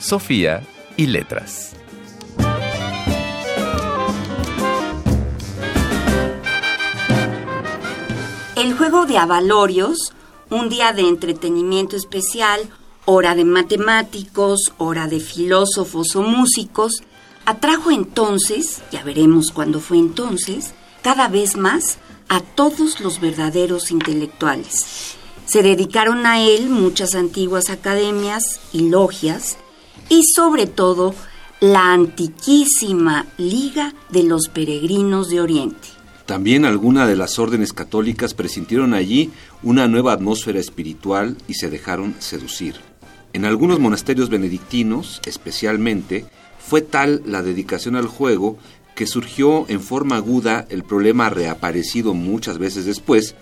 Sofía y letras. El juego de avalorios, un día de entretenimiento especial, hora de matemáticos, hora de filósofos o músicos, atrajo entonces, ya veremos cuándo fue entonces, cada vez más a todos los verdaderos intelectuales. Se dedicaron a él muchas antiguas academias y logias y sobre todo la antiquísima Liga de los Peregrinos de Oriente. También algunas de las órdenes católicas presintieron allí una nueva atmósfera espiritual y se dejaron seducir. En algunos monasterios benedictinos, especialmente, fue tal la dedicación al juego que surgió en forma aguda el problema reaparecido muchas veces después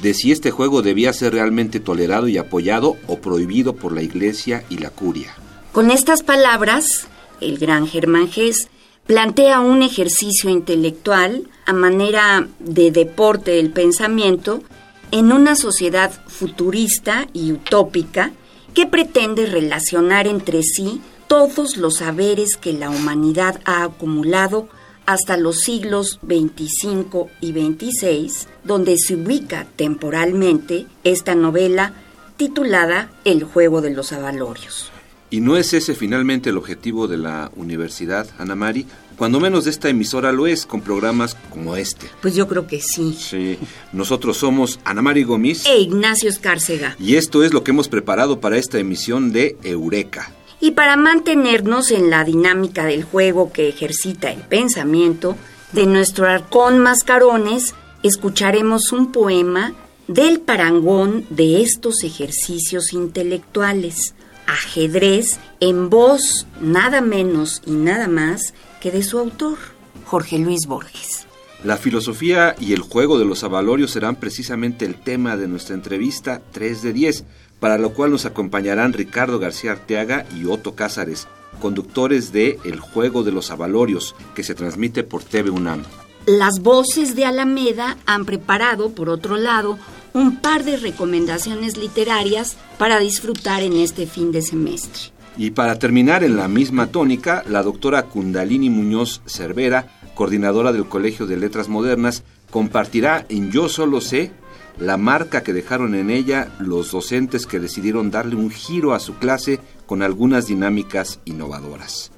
de si este juego debía ser realmente tolerado y apoyado o prohibido por la Iglesia y la curia. Con estas palabras, el gran Germán Gess plantea un ejercicio intelectual a manera de deporte del pensamiento en una sociedad futurista y utópica que pretende relacionar entre sí todos los saberes que la humanidad ha acumulado hasta los siglos 25 y 26, donde se ubica temporalmente esta novela titulada El juego de los avalorios. ¿Y no es ese finalmente el objetivo de la universidad, Ana Mari? Cuando menos de esta emisora lo es, con programas como este. Pues yo creo que sí. Sí, nosotros somos Ana Mari Gómez e Ignacio Escárcega. Y esto es lo que hemos preparado para esta emisión de Eureka. Y para mantenernos en la dinámica del juego que ejercita el pensamiento, de nuestro arcón Mascarones, escucharemos un poema del parangón de estos ejercicios intelectuales, ajedrez, en voz nada menos y nada más que de su autor, Jorge Luis Borges. La filosofía y el juego de los avalorios serán precisamente el tema de nuestra entrevista 3 de 10, para lo cual nos acompañarán Ricardo García Arteaga y Otto Cázares, conductores de El Juego de los Avalorios, que se transmite por TV UNAM. Las voces de Alameda han preparado, por otro lado, un par de recomendaciones literarias para disfrutar en este fin de semestre. Y para terminar en la misma tónica, la doctora Kundalini Muñoz Cervera, coordinadora del Colegio de Letras Modernas, compartirá en Yo Solo Sé la marca que dejaron en ella los docentes que decidieron darle un giro a su clase con algunas dinámicas innovadoras.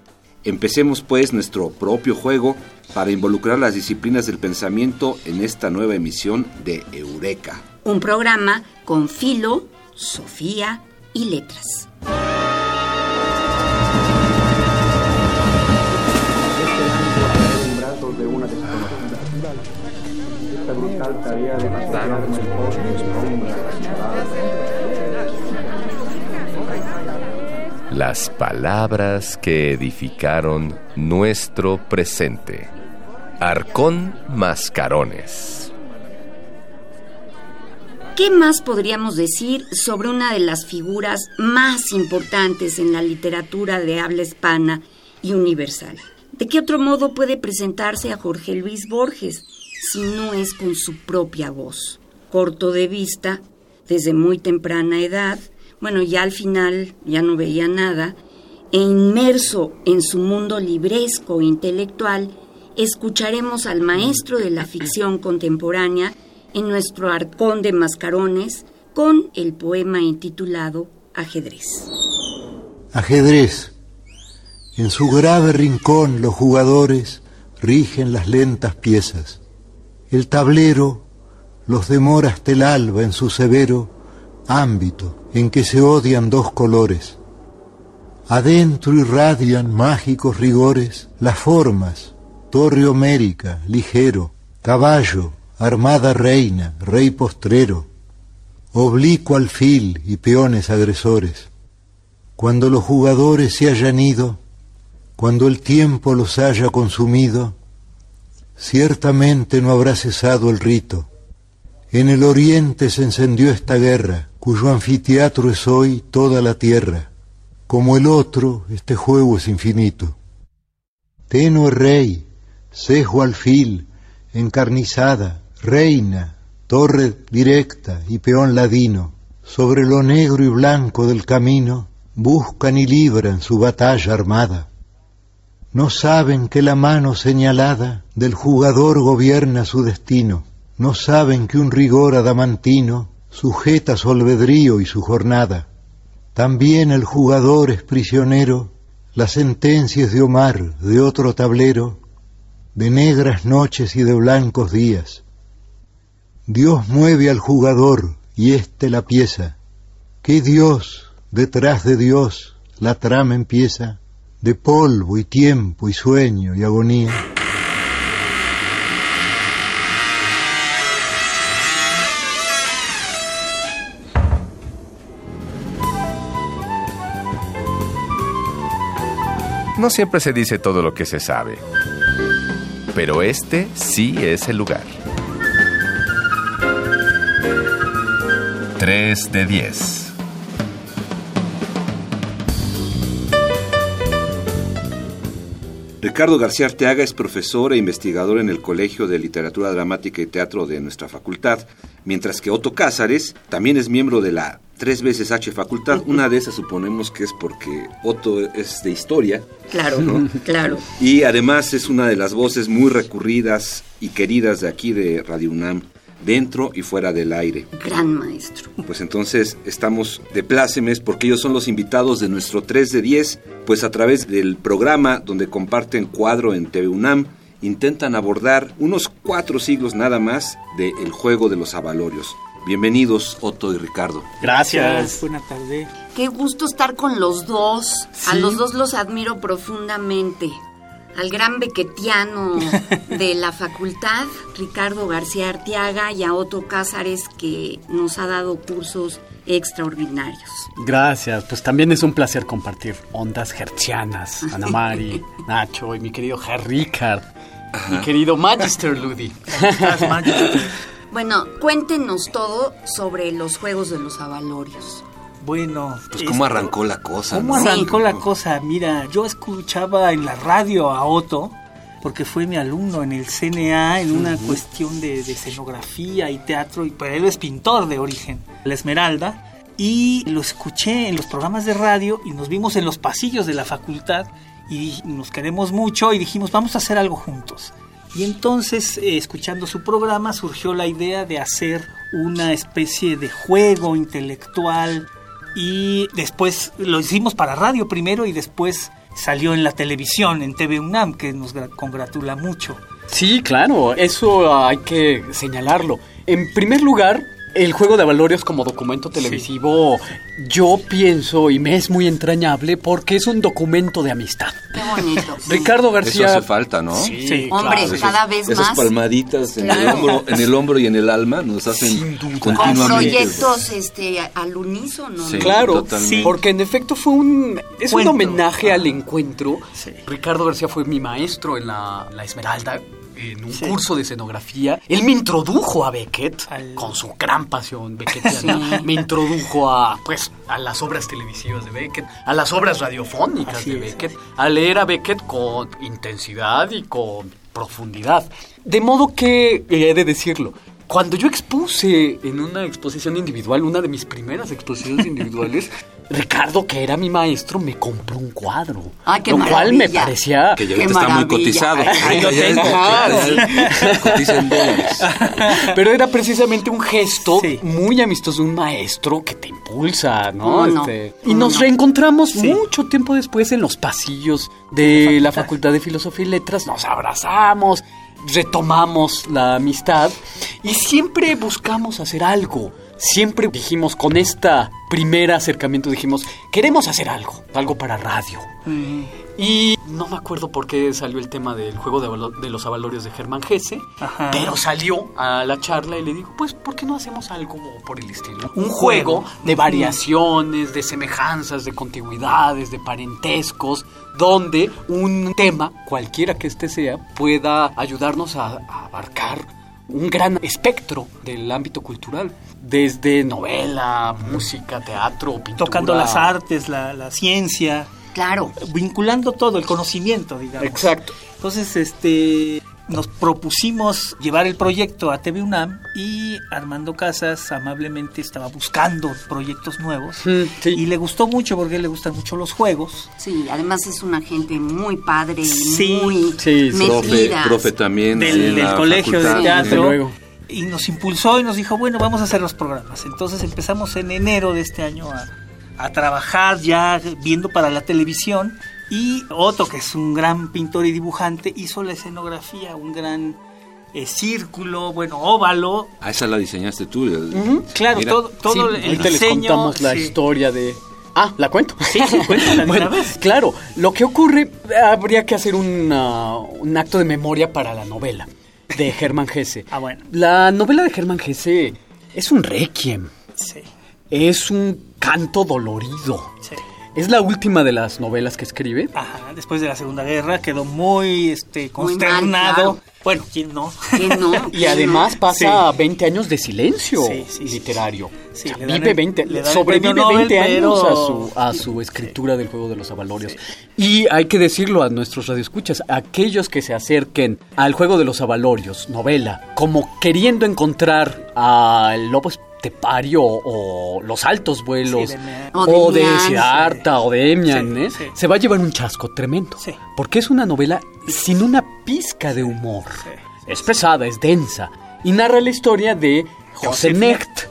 Empecemos pues nuestro propio juego para involucrar las disciplinas del pensamiento en esta nueva emisión de Eureka. Un programa con filo, Sofía y letras. Las palabras que edificaron nuestro presente. Arcón Mascarones. ¿Qué más podríamos decir sobre una de las figuras más importantes en la literatura de habla hispana y universal? ¿De qué otro modo puede presentarse a Jorge Luis Borges si no es con su propia voz? Corto de vista, desde muy temprana edad, bueno, ya al final ya no veía nada, e inmerso en su mundo libresco e intelectual, escucharemos al maestro de la ficción contemporánea en nuestro arcón de mascarones con el poema intitulado Ajedrez. Ajedrez. En su grave rincón los jugadores rigen las lentas piezas. El tablero los demora hasta el alba en su severo ámbito en que se odian dos colores. Adentro irradian mágicos rigores las formas, torre homérica, ligero, caballo, armada reina, rey postrero, oblicuo alfil y peones agresores. Cuando los jugadores se hayan ido, cuando el tiempo los haya consumido, ciertamente no habrá cesado el rito. En el oriente se encendió esta guerra, cuyo anfiteatro es hoy toda la tierra. Como el otro, este juego es infinito. Tenue rey, cejo alfil, encarnizada, reina, torre directa y peón ladino, sobre lo negro y blanco del camino, buscan y libran su batalla armada. No saben que la mano señalada del jugador gobierna su destino, no saben que un rigor adamantino sujeta su albedrío y su jornada. También el jugador es prisionero, las sentencias de Omar de otro tablero, de negras noches y de blancos días. Dios mueve al jugador y éste la pieza. ¿Qué Dios detrás de Dios la trama empieza? de polvo y tiempo y sueño y agonía. No siempre se dice todo lo que se sabe, pero este sí es el lugar. 3 de 10. Ricardo García Arteaga es profesor e investigador en el Colegio de Literatura Dramática y Teatro de nuestra facultad, mientras que Otto Cázares también es miembro de la tres veces H facultad. Una de esas suponemos que es porque Otto es de historia. Claro, claro. Y además es una de las voces muy recurridas y queridas de aquí de Radio UNAM dentro y fuera del aire. Gran maestro. Pues entonces estamos de plácemes porque ellos son los invitados de nuestro 3 de 10, pues a través del programa donde comparten cuadro en TV UNAM, intentan abordar unos cuatro siglos nada más del el juego de los avalorios. Bienvenidos Otto y Ricardo. Gracias. Buena tarde. Qué gusto estar con los dos. A los dos los admiro profundamente al gran bequetiano de la facultad, Ricardo García Arteaga, y a Otto Cázares, que nos ha dado cursos extraordinarios. Gracias, pues también es un placer compartir ondas hertzianas, Ana Mari, Nacho y mi querido Ricard, mi querido Magister Ludi. Bueno, cuéntenos todo sobre los Juegos de los Avalorios. Bueno, pues cómo arrancó la cosa. ¿Cómo arrancó la cosa? Mira, yo escuchaba en la radio a Otto, porque fue mi alumno en el CNA en una cuestión de, escenografía y teatro, y pues él es pintor de origen, la Esmeralda, y lo escuché en los programas de radio y nos vimos en los pasillos de la facultad y nos queremos mucho y dijimos vamos a hacer algo juntos. Y entonces, eh, escuchando su programa, surgió la idea de hacer una especie de juego intelectual y después lo hicimos para radio primero y después salió en la televisión, en TV UNAM, que nos congratula mucho. Sí, claro, eso hay que señalarlo. En primer lugar, el juego de valores como documento televisivo, yo pienso y me es muy entrañable porque es un documento de amistad. Qué bonito. Ricardo García. Eso hace falta, ¿no? Sí, hombre, cada vez más. Esas palmaditas en, el hombro, en el hombro y en el alma nos hacen continuamente. Con proyectos este, al unísono. Sí, claro, porque en efecto fue un. Es un homenaje al encuentro. Ricardo García fue mi maestro en la, la Esmeralda en un curso de escenografía. Él me introdujo a Beckett con su gran pasión beckettiana. Me introdujo a pues a las obras televisivas de Beckett, a las obras radiofónicas de Beckett, a leer a Beckett con intensidad y con profundidad. De modo que, he de decirlo, cuando yo expuse en una exposición individual, una de mis primeras exposiciones individuales, Ricardo, que era mi maestro, me compró un cuadro. Ah, qué lo cual me parecía. Que ya está muy cotizado. Tengo. Cotiza en dólares. Pero era precisamente un gesto muy amistoso de un maestro que te impulsa, ¿no? Este, y nos reencontramos mucho tiempo después en los pasillos de la Facultad de Filosofía y Letras. Nos abrazamos, retomamos la amistad y siempre buscamos hacer algo. Siempre dijimos con esta primer acercamiento dijimos queremos hacer algo algo para radio. Y no me acuerdo por qué salió el tema del juego de, los avalorios de Germán Gese, pero salió a la charla y le digo, pues, ¿por qué no hacemos algo por el estilo? Un juego. de variaciones, de semejanzas, de contigüidades, de parentescos, donde un tema, cualquiera que este sea, pueda ayudarnos a, abarcar un gran espectro del ámbito cultural, desde novela, música, teatro, pintura. Tocando las artes, la, la ciencia. Claro. Vinculando todo, el conocimiento, digamos. Exacto. Entonces, este, nos propusimos llevar el proyecto a TV UNAM y Armando Casas amablemente estaba buscando proyectos nuevos mm, y le gustó mucho porque le gustan mucho los juegos. Sí, además es una gente muy padre y muy sí, metida. Profe, también del, colegio de teatro. Y nos impulsó y nos dijo, bueno, vamos a hacer los programas. Entonces empezamos en enero de este año a, a trabajar ya viendo para la televisión y Otto, que es un gran pintor y dibujante, hizo la escenografía, un gran eh, círculo, bueno, óvalo. Ah, esa la diseñaste tú. Claro, todo, todo el diseño. les contamos la historia de... Ah, ¿la cuento? Sí, sí, cuéntala bueno, vez. Claro, lo que ocurre, habría que hacer un, un acto de memoria para la novela de Germán Gese. ah, bueno. La novela de Germán Gese es un requiem. Sí. Es un canto dolorido. Sí. Es la última de las novelas que escribe. Ajá, después de la Segunda Guerra quedó muy este consternado. Bueno, ¿quién no? ¿Quién no? y además pasa 20 años de silencio literario. Vive 20, sobrevive 20 años a su, a su escritura del Juego de los Avalorios. Y hay que decirlo a nuestros radioescuchas, aquellos que se acerquen al Juego de los Avalorios, novela, como queriendo encontrar al lobo Tepario o Los Altos Vuelos o de, Siddhartha o de Emian, ¿eh? se va a llevar un chasco tremendo. Porque es una novela sin una pizca de humor. Es pesada, es densa. Y narra la historia de José Necht.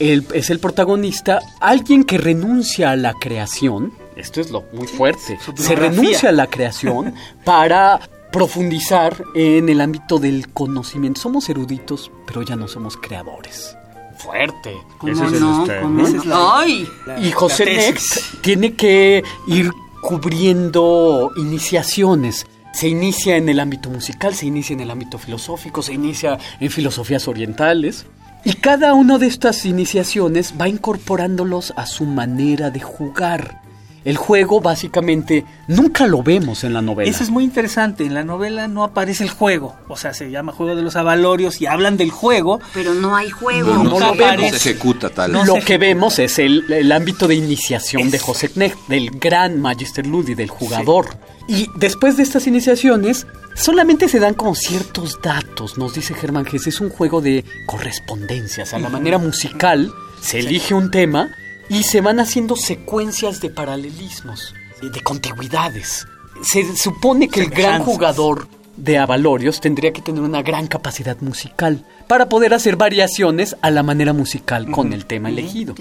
es el protagonista, alguien que renuncia a la creación. Esto es lo muy fuerte. Se renuncia a la creación para profundizar en el ámbito del conocimiento. Somos eruditos, pero ya no somos creadores fuerte. Ese es no? Este, ¡Ay! y José Next tiene que ir cubriendo iniciaciones. Se inicia en el ámbito musical, se inicia en el ámbito filosófico, se inicia en filosofías orientales. Y cada una de estas iniciaciones va incorporándolos a su manera de jugar. El juego básicamente nunca lo vemos en la novela. Eso es muy interesante. En la novela no aparece el juego. O sea, se llama Juego de los Avalorios y hablan del juego. Pero no hay juego. No, lo vemos. se ejecuta tal. lo que vemos es el, ámbito de iniciación de José Knecht, del gran Magister Ludi, del jugador. Y después de estas iniciaciones, solamente se dan como ciertos datos, nos dice Germán Gess. Es un juego de correspondencias. A la manera musical, se elige un tema y se van haciendo secuencias de paralelismos, de contigüidades. Se supone que el gran jugador de Avalorios tendría que tener una gran capacidad musical para poder hacer variaciones a la manera musical con el tema elegido.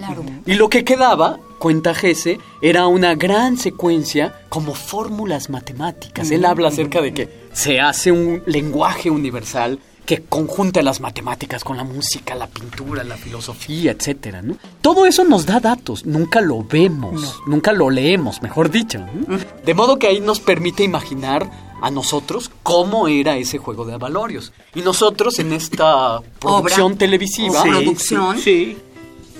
Y lo que quedaba, cuenta Gese, era una gran secuencia como fórmulas matemáticas. Él habla acerca de que se hace un lenguaje universal que conjunta las matemáticas con la música, la pintura, la filosofía, etcétera, ¿no? Todo eso nos da datos, nunca lo vemos, nunca lo leemos, mejor dicho. De modo que ahí nos permite imaginar a nosotros cómo era ese juego de avalorios. Y nosotros en esta producción televisiva,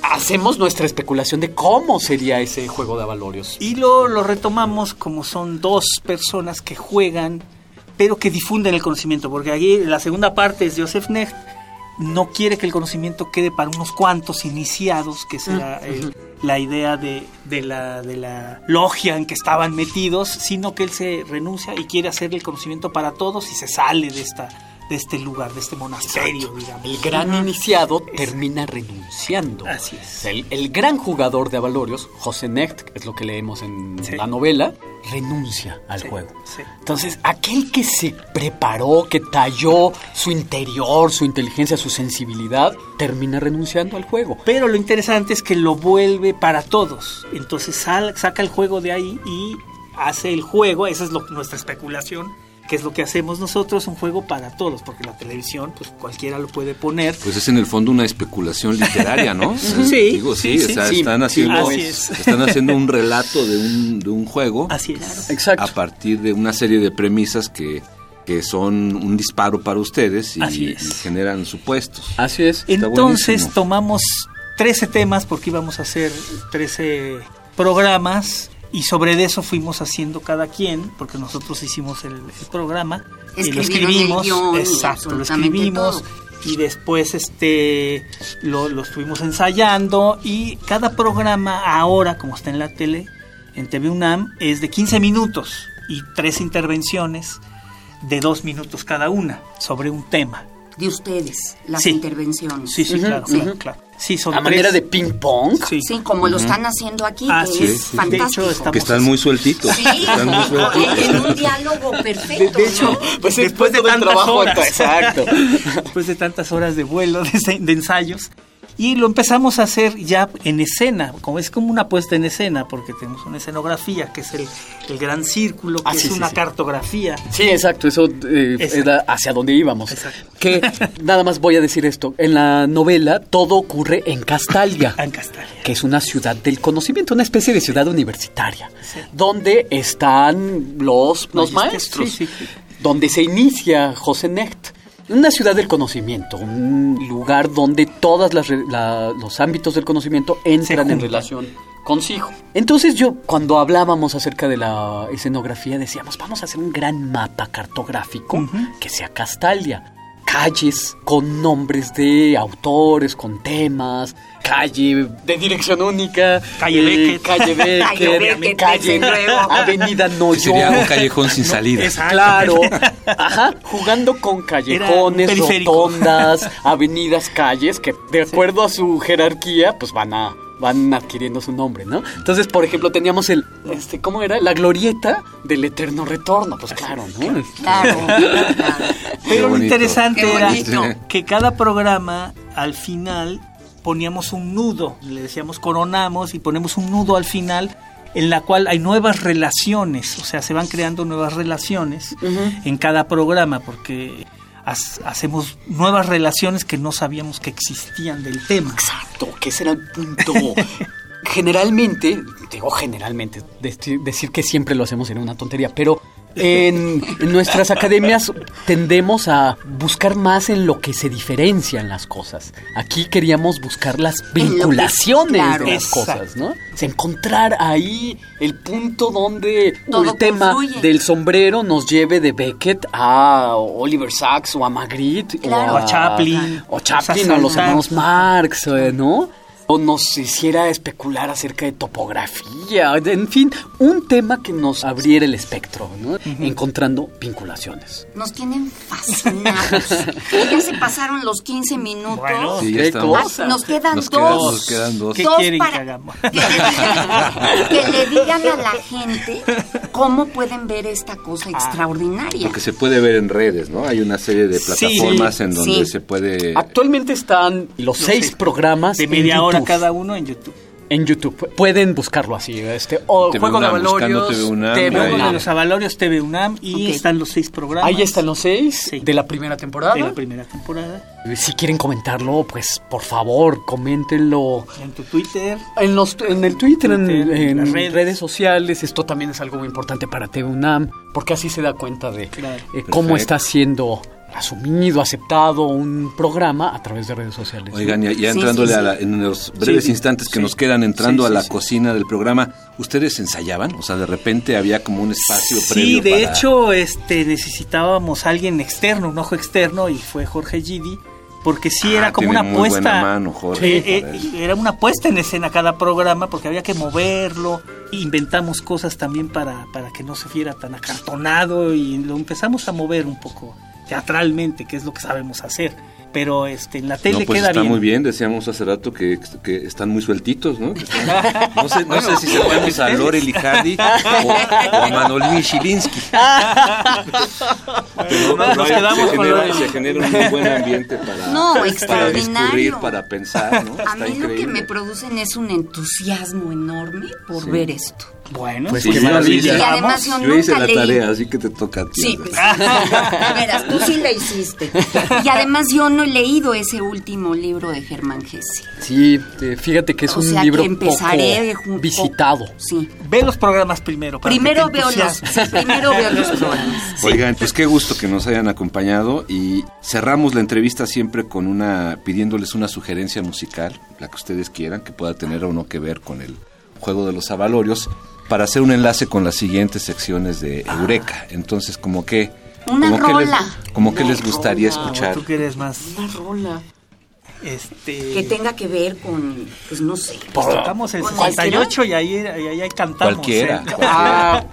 hacemos nuestra especulación de cómo sería ese juego de avalorios. Y lo, lo retomamos como son dos personas que juegan pero que difunden el conocimiento, porque aquí la segunda parte es Joseph Necht, no quiere que el conocimiento quede para unos cuantos iniciados, que será la idea de, la, de la logia en que estaban metidos, sino que él se renuncia y quiere hacer el conocimiento para todos y se sale de esta de este lugar, de este monasterio, digamos. El gran iniciado termina renunciando. Así es. El, gran jugador de Avalorios, José Necht, es lo que leemos en la novela, renuncia al juego. Entonces, aquel que se preparó, que talló su interior, su inteligencia, su sensibilidad, termina renunciando al juego. Pero lo interesante es que lo vuelve para todos. Entonces saca el juego de ahí y hace el juego, esa es nuestra especulación, que es lo que hacemos nosotros, un juego para todos, porque la televisión, pues cualquiera lo puede poner. Pues es en el fondo una especulación literaria, ¿no? sí, Digo, sí, están, haciendo, están haciendo un relato de un, de un juego. Así es. Exacto. A partir de una serie de premisas que que son un disparo para ustedes y, generan supuestos. Así es. Entonces tomamos 13 temas porque íbamos a hacer 13 programas y sobre eso fuimos haciendo cada quien, porque nosotros hicimos el, programa y lo escribimos, exacto, lo escribimos y después este lo, lo, estuvimos ensayando y cada programa ahora, como está en la tele, en TV UNAM, es de 15 minutos y tres intervenciones de dos minutos cada una sobre un tema. De ustedes, las intervenciones. Sí, sí, claro, sí. son a manera de ping pong. Sí, como lo están haciendo aquí, que es fantástico. que están muy sueltitos. Sí, están muy sueltitos. en un diálogo perfecto. De, hecho, pues después, de, tantas horas, exacto. después de tantas horas de vuelo, de ensayos, y lo empezamos a hacer ya en escena, como es como una puesta en escena, porque tenemos una escenografía, que es el, el gran círculo, que ah, es una cartografía. Sí, exacto, eso eh, era hacia donde íbamos. Exacto. Que nada más voy a decir esto, en la novela todo ocurre en Castalia. En Castalia. Que es una ciudad del conocimiento, una especie de ciudad universitaria, donde están los, los maestros, donde se inicia José Necht una ciudad del conocimiento, un lugar donde todos los ámbitos del conocimiento entran en relación consigo. Entonces yo, cuando hablábamos acerca de la escenografía, decíamos, vamos a hacer un gran mapa cartográfico que sea Castalia calles con nombres de autores, con temas, calle de dirección única, calle Beckett, calle Beckett, calle, Avenida Noyo. Sería un callejón sin salida. Claro, ajá, jugando con callejones, rotondas, avenidas, calles que de acuerdo a su jerarquía, pues van a van adquiriendo su nombre, ¿no? Entonces, por ejemplo, teníamos el, este, ¿cómo era? La glorieta del eterno retorno, pues claro, ¿no? Claro, Pero lo interesante era que cada programa, al final, poníamos un nudo, le decíamos coronamos y ponemos un nudo al final en la cual hay nuevas relaciones, o sea, se van creando nuevas relaciones en cada programa, porque hacemos nuevas relaciones que no sabíamos que existían del tema. Exacto, que ese era el punto. generalmente, digo generalmente, decir que siempre lo hacemos era una tontería, pero en, nuestras academias tendemos a buscar más en lo que se diferencian las cosas. Aquí queríamos buscar las vinculaciones de las cosas, ¿no? encontrar ahí el punto donde el tema del sombrero nos lleve de Beckett a Oliver Sacks o a Magritte o, a, Chaplin o Chaplin o a los hermanos Marx, eh, ¿no? O nos hiciera especular acerca de topografía, en fin, un tema que nos abriera el espectro, ¿no? Encontrando vinculaciones. Nos tienen fascinados. ya se pasaron los 15 minutos. Bueno, sí, ya nos quedan dos. nos quedan dos. ¿Qué quieren que hagamos? Que le, digan, a la gente cómo pueden ver esta cosa ah. extraordinaria. Porque se puede ver en redes, ¿no? Hay una serie de plataformas en donde se puede... Actualmente están los, seis, programas de media hora cada uno en YouTube. En YouTube. Pueden buscarlo así. Este, o Juego de Avalorios. TV de los Avalorios TV UNAM. Y están los seis programas. Ahí están los seis de la primera temporada. De la primera temporada. Si quieren comentarlo, pues por favor, coméntenlo. En tu Twitter. En, los, en el Twitter, en, las redes. sociales. Esto también es algo muy importante para TV UNAM. Porque así se da cuenta de eh, cómo está siendo asumido, aceptado un programa a través de redes sociales. Oigan, ya, entrándole en los breves instantes que nos quedan entrando a la cocina del programa, ¿ustedes ensayaban? O sea, de repente había como un espacio previo. Sí, de hecho, este, necesitábamos a alguien externo, un ojo externo, y fue Jorge Gidi. Porque sí era ah, como una puesta. Mano, Jorge, eh, era una puesta en escena cada programa porque había que moverlo. Inventamos cosas también para, para que no se viera tan acartonado y lo empezamos a mover un poco teatralmente, que es lo que sabemos hacer. Pero este, en la tele no, pues queda está muy bien, decíamos hace rato que, que están muy sueltitos, ¿no? no, sé, no sé si se puede a Lore Licardi o, a Manolín Chilinsky. Pero, nos quedamos se, con genera, se genera un muy buen ambiente para, no, para descubrir, para pensar, ¿no? A mí lo que me producen es un entusiasmo enorme por ver esto. Bueno, Pues sí, Y además yo Yo hice la leí. tarea, así que te toca a ti. Sí, pues, de veras, tú sí la hiciste. Y además yo no he leído ese último libro de Germán Gesse. Sí, eh, fíjate que es O un sea, libro que empezaré poco visitado. Sí. Ve los programas primero. Para Primero que te veo, los, sí, primero veo los programas. Oigan, pues qué gusto que nos hayan acompañado y cerramos la entrevista siempre con una pidiéndoles una sugerencia musical, la que ustedes quieran, que pueda tener o no que ver con el juego de los avalorios, para hacer un enlace con las siguientes secciones de Eureka. Entonces, como que Una como que les, rola. como que les gustaría rola. escuchar. Tú que eres más, Una rola. este... Que tenga que ver con, pues no sé. Pues tocamos el ¿Con 68 y ahí, ahí, ahí cantamos. Cualquiera, ¿eh? cualquiera.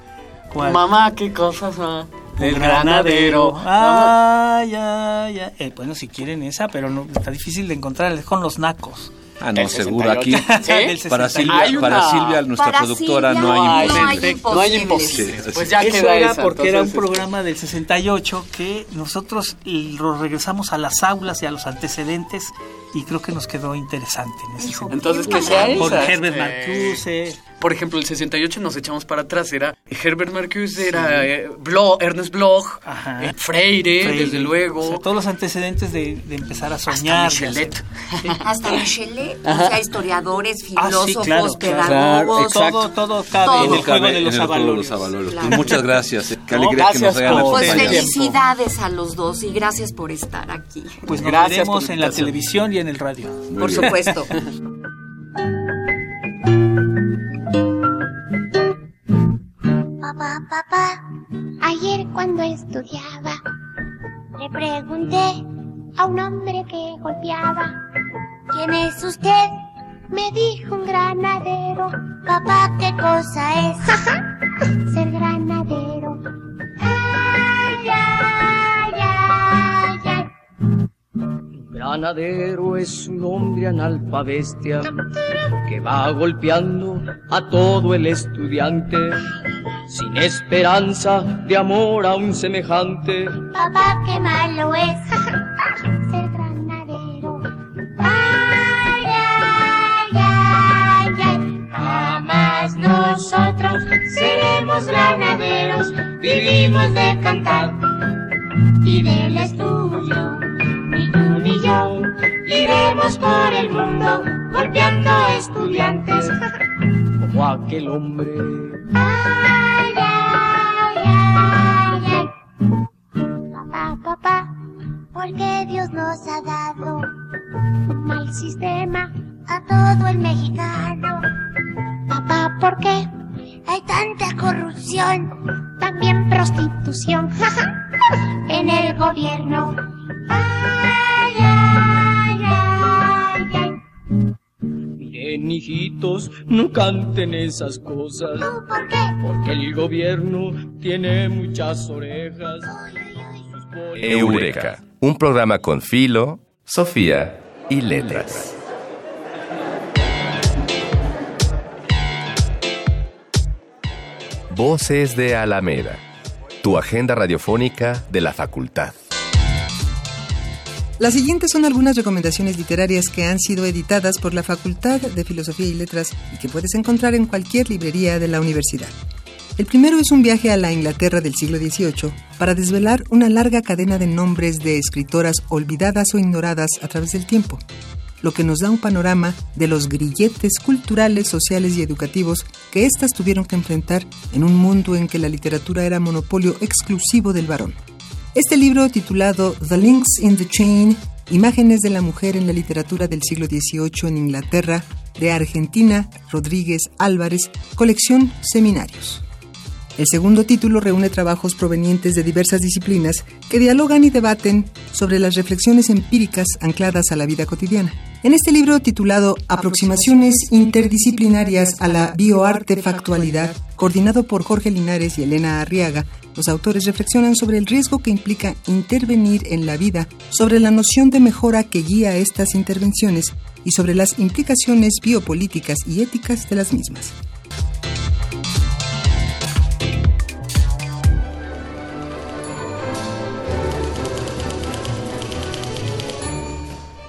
Ah, ¿Cuál? mamá, qué cosas. ah. El granadero. Ay, ay, ay. Eh, bueno, si quieren esa, pero no, está difícil de encontrar. Es con los nacos. Ah, no, seguro aquí. 68. ¿Sí? Para 68. Silvia, Hay para Silvia, nuestra Para productora, Silvia no hay no hay imposible. No hay. Sí, Pues ya Eso queda era esa, porque era un entonces, programa del 68 que nosotros lo regresamos a las aulas y a los antecedentes y creo que nos quedó interesante en ese Hijo, sentido. Entonces, que sea. Por Herbert este, Marcuse. Por ejemplo, el 68 nos echamos para atrás, era Herbert Marcuse, era eh, Bloch, Ernest Bloch, Ajá. eh, Freire, Freire, desde luego, o sea, todos los antecedentes de, de empezar a hasta soñar. de Michelet. Hasta Michelet, o sea, historiadores, Ah, sí, filósofos, claro, claro. pedagogos. Todo, todo cabe Todo. en el juego de los avalorios. Claro. Pues muchas gracias. eh. Qué No, alegría que nos gracias hayan por- Pues felicidades a los dos y gracias por estar aquí. Pues nos Gracias veremos en la televisión y en el radio. Muy por bien. supuesto. Papá, papá, ayer cuando estudiaba, le pregunté a un hombre que golpeaba, ¿quién es usted? Me dijo un granadero, papá, ¿qué cosa es? Ser granadero. Granadero es un hombre analfabestia que va golpeando a todo el estudiante sin esperanza de amor a un semejante. Papá, qué malo es ser granadero. Ay, ay, ay, ay. Jamás nosotros seremos granaderos. Vivimos de cantar y del aquel hombre canten esas cosas, ¿Tú por qué? porque el gobierno tiene muchas orejas. Poli- Eureka, un programa con Filo, Sofía y Letras. Voces de Alameda, tu agenda radiofónica de la facultad. Las siguientes son algunas recomendaciones literarias que han sido editadas por la Facultad de Filosofía y Letras y que puedes encontrar en cualquier librería de la universidad. El primero es un viaje a la Inglaterra del siglo XVIII para desvelar una larga cadena de nombres de escritoras olvidadas o ignoradas a través del tiempo, lo que nos da un panorama de los grilletes culturales, sociales y educativos que éstas tuvieron que enfrentar en un mundo en que la literatura era monopolio exclusivo del varón. Este libro titulado The Links in the Chain, Imágenes de la mujer en la literatura del siglo XVIII en Inglaterra, de Argentina, Rodríguez Álvarez, colección Seminarios. El segundo título reúne trabajos provenientes de diversas disciplinas que dialogan y debaten sobre las reflexiones empíricas ancladas a la vida cotidiana. En este libro titulado Aproximaciones interdisciplinarias a la bioartefactualidad, coordinado por Jorge Linares y Elena Arriaga, los autores reflexionan sobre el riesgo que implica intervenir en la vida, sobre la noción de mejora que guía estas intervenciones y sobre las implicaciones biopolíticas y éticas de las mismas.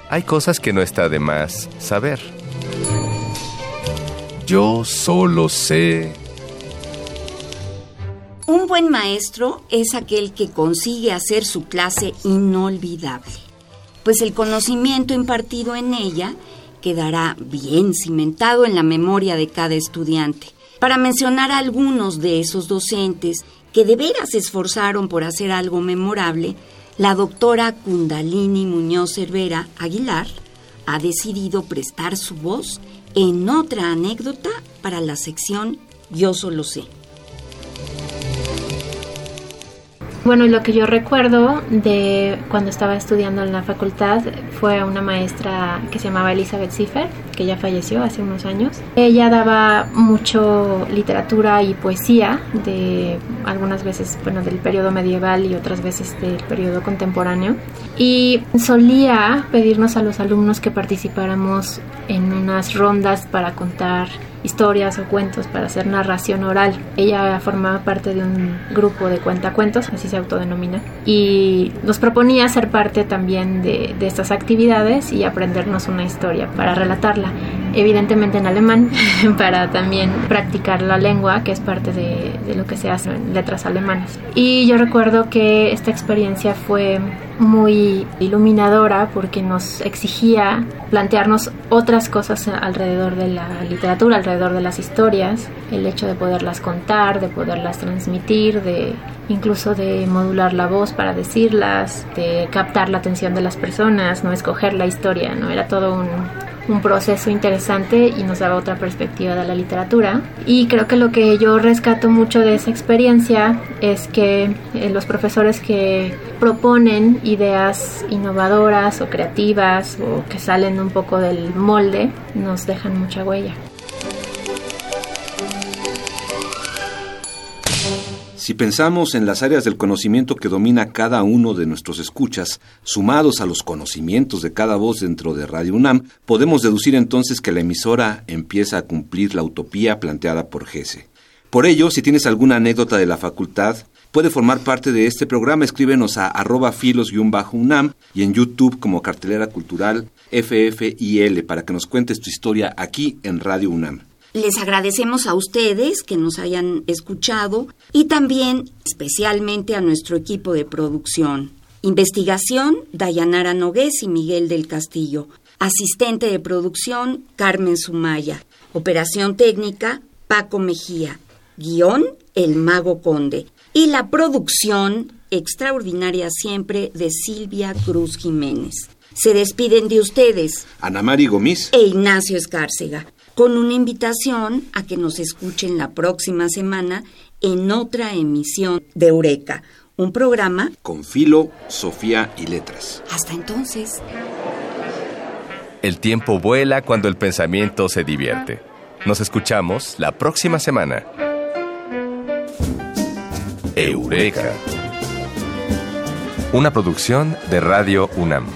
Hay cosas que no está de más saber. Yo solo sé Un buen maestro es aquel que consigue hacer su clase inolvidable, pues el conocimiento impartido en ella quedará bien cimentado en la memoria de cada estudiante. Para mencionar a algunos de esos docentes que de veras se esforzaron por hacer algo memorable, la doctora Kundalini Muñoz Cervera Aguilar ha decidido prestar su voz en otra anécdota para la sección Yo solo sé. Bueno, lo que yo recuerdo de cuando estaba estudiando en la facultad fue una maestra que se llamaba Elizabeth Ziffer, que ya falleció hace unos años. Ella daba mucho literatura y poesía de algunas veces, bueno, del periodo medieval y otras veces del periodo contemporáneo. Y solía pedirnos a los alumnos que participáramos en unas rondas para contar historias o cuentos para hacer narración oral. Ella formaba parte de un grupo de cuentacuentos, así se autodenomina, y nos proponía ser parte también de, de estas actividades y aprendernos una historia para relatarla, evidentemente en alemán, para también practicar la lengua, que es parte de, de lo que se hace en letras alemanas. Y yo recuerdo que esta experiencia fue muy iluminadora porque nos exigía plantearnos otras cosas alrededor de la literatura, alrededor de las historias, el hecho de poderlas contar, de poderlas transmitir, de incluso de modular la voz para decirlas, de captar la atención de las personas, no escoger la historia, no era todo un, un proceso interesante y nos daba otra perspectiva de la literatura. Y creo que lo que yo rescato mucho de esa experiencia es que eh, los profesores que proponen ideas innovadoras o creativas o que salen un poco del molde nos dejan mucha huella. Si pensamos en las áreas del conocimiento que domina cada uno de nuestros escuchas, sumados a los conocimientos de cada voz dentro de Radio UNAM, podemos deducir entonces que la emisora empieza a cumplir la utopía planteada por Gese. Por ello, si tienes alguna anécdota de la facultad, puede formar parte de este programa. Escríbenos a arroba filos-unam y en YouTube como cartelera cultural FFIL para que nos cuentes tu historia aquí en Radio UNAM. Les agradecemos a ustedes que nos hayan escuchado y también especialmente a nuestro equipo de producción. Investigación, Dayanara Nogués y Miguel del Castillo. Asistente de producción, Carmen Sumaya. Operación técnica, Paco Mejía. Guión, El Mago Conde. Y la producción, extraordinaria siempre, de Silvia Cruz Jiménez. Se despiden de ustedes. Ana Mari Gomis. E Ignacio Escárcega con una invitación a que nos escuchen la próxima semana en otra emisión de Eureka, un programa con Filo, Sofía y Letras. Hasta entonces. El tiempo vuela cuando el pensamiento se divierte. Nos escuchamos la próxima semana. Eureka. Una producción de Radio UNAM.